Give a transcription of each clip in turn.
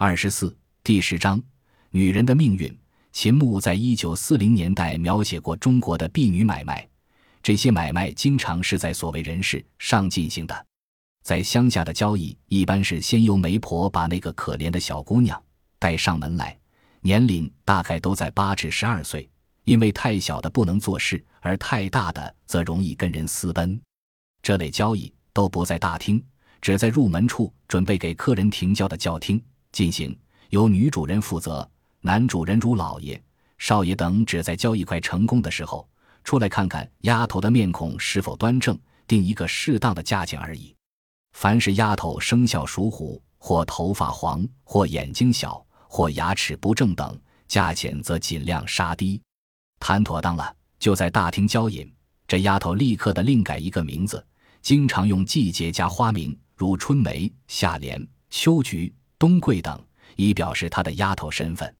二十四第十章女人的命运。秦牧在一九四零年代描写过中国的婢女买卖，这些买卖经常是在所谓人世上进行的。在乡下的交易，一般是先由媒婆把那个可怜的小姑娘带上门来，年龄大概都在八至十二岁，因为太小的不能做事，而太大的则容易跟人私奔。这类交易都不在大厅，只在入门处准备给客人停轿的轿厅进行，由女主人负责。男主人如老爷、少爷等，只在交易快成功的时候出来看看丫头的面孔是否端正，定一个适当的价钱而已。凡是丫头生肖属虎，或头发黄，或眼睛小，或牙齿不正等，价钱则尽量杀低。谈妥当了，就在大厅交引。这丫头立刻的另改一个名字，经常用季节加花名，如春梅、夏莲、秋菊、冬桂等，以表示她的丫头身份。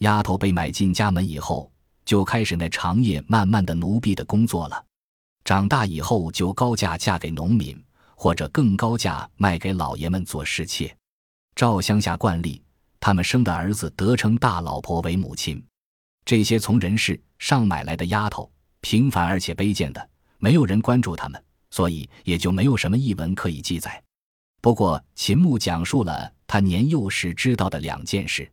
丫头被买进家门以后，就开始那长夜漫漫的奴婢的工作了。长大以后，就高价嫁给农民，或者更高价卖给老爷们做侍妾。照乡下惯例，他们生的儿子得称大老婆为母亲。这些从人世上买来的丫头，平凡而且卑贱的，没有人关注他们，所以也就没有什么译文可以记载。不过，秦牧讲述了他年幼时知道的两件事。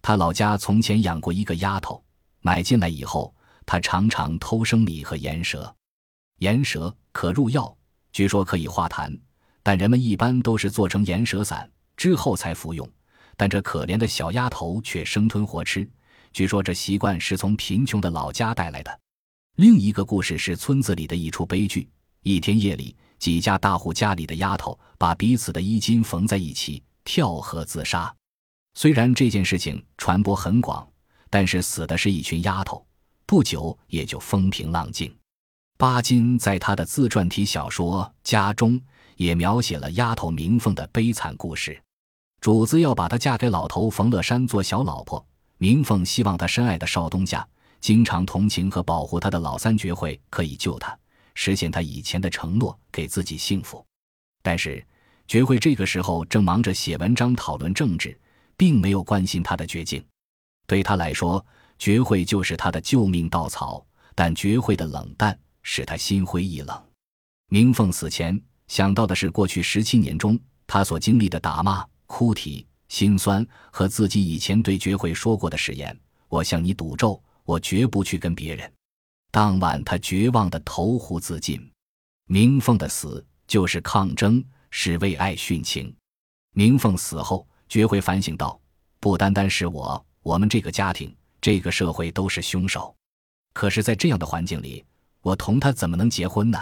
他老家从前养过一个丫头，买进来以后，他常常偷生米和盐蛇。盐蛇可入药，据说可以化痰，但人们一般都是做成盐蛇散之后才服用。但这可怜的小丫头却生吞活吃，据说这习惯是从贫穷的老家带来的。另一个故事是村子里的一出悲剧：一天夜里，几家大户家里的丫头把彼此的衣襟缝在一起，跳河自杀。虽然这件事情传播很广，但是死的是一群丫头，不久也就风平浪静。巴金在他的自传体小说《家中》也描写了丫头明凤的悲惨故事。主子要把她嫁给老头冯乐山做小老婆，明凤希望她深爱的少东家经常同情和保护她的老三绝慧可以救她，实现她以前的承诺，给自己幸福。但是绝慧这个时候正忙着写文章讨论政治。并没有关心他的绝境，对他来说，绝慧就是他的救命稻草。但绝慧的冷淡使他心灰意冷。明凤死前想到的是过去十七年中他所经历的打骂、哭啼、心酸，和自己以前对绝慧说过的誓言：“我向你赌咒，我绝不去跟别人。”当晚，他绝望的投湖自尽。明凤的死就是抗争，是为爱殉情。明凤死后。绝会反省道：“不单单是我，我们这个家庭、这个社会都是凶手。可是，在这样的环境里，我同他怎么能结婚呢？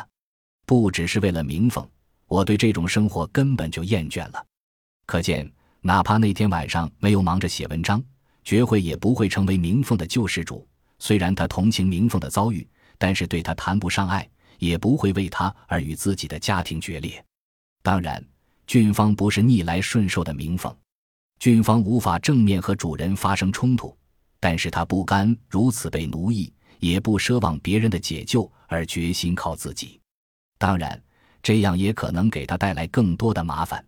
不只是为了明凤，我对这种生活根本就厌倦了。可见，哪怕那天晚上没有忙着写文章，绝会也不会成为明凤的救世主。虽然他同情明凤的遭遇，但是对他谈不上爱，也不会为他而与自己的家庭决裂。当然，俊芳不是逆来顺受的民风。”俊芳无法正面和主人发生冲突，但是他不甘如此被奴役，也不奢望别人的解救，而决心靠自己。当然，这样也可能给他带来更多的麻烦。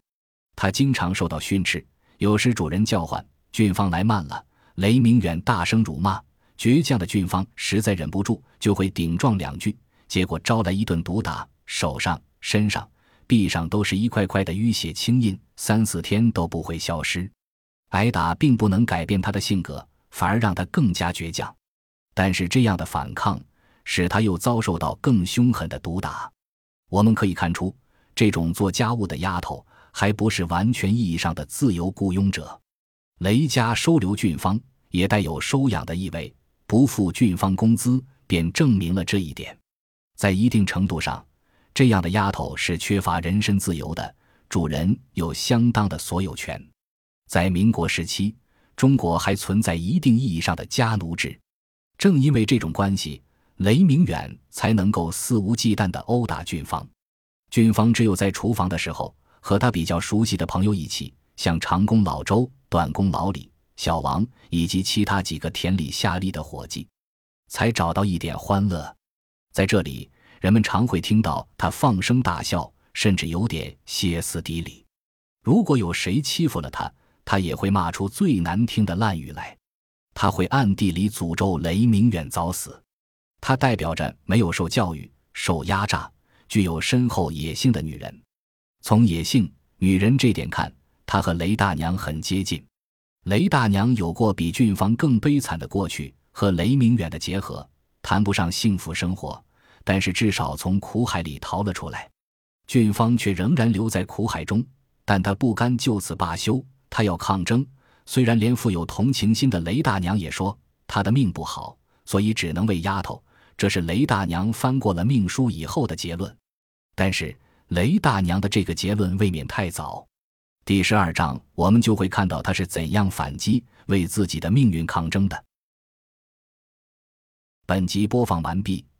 他经常受到训斥，有时主人叫唤俊芳来慢了，雷明远大声辱骂，倔强的俊芳实在忍不住，就会顶撞两句，结果招来一顿毒打，手上、身上、臂上都是一块块的淤血青印，三四天都不会消失。挨打并不能改变他的性格，反而让他更加倔强。但是这样的反抗使他又遭受到更凶狠的毒打。我们可以看出，这种做家务的丫头还不是完全意义上的自由雇佣者。雷家收留俊芳也带有收养的意味，不付俊芳工资便证明了这一点。在一定程度上，这样的丫头是缺乏人身自由的，主人有相当的所有权。在民国时期，中国还存在一定意义上的家奴制。正因为这种关系，雷明远才能够肆无忌惮地殴打俊芳。俊芳只有在厨房的时候，和他比较熟悉的朋友一起，像长工老周、短工老李、小王以及其他几个田里下力的伙计，才找到一点欢乐。在这里，人们常会听到他放声大笑，甚至有点歇斯底里。如果有谁欺负了他，他也会骂出最难听的烂语来。他会暗地里诅咒雷明远早死。他代表着没有受教育、受压榨、具有深厚野性的女人。从野性、女人这点看，他和雷大娘很接近。雷大娘有过比俊芳更悲惨的过去，和雷明远的结合谈不上幸福生活，但是至少从苦海里逃了出来。俊芳却仍然留在苦海中，但他不甘就此罢休，他要抗争。虽然连富有同情心的雷大娘也说他的命不好，所以只能喂丫头。这是雷大娘翻过了命书以后的结论。但是雷大娘的这个结论未免太早。第十二章我们就会看到她是怎样反击、为自己的命运抗争的。本集播放完毕，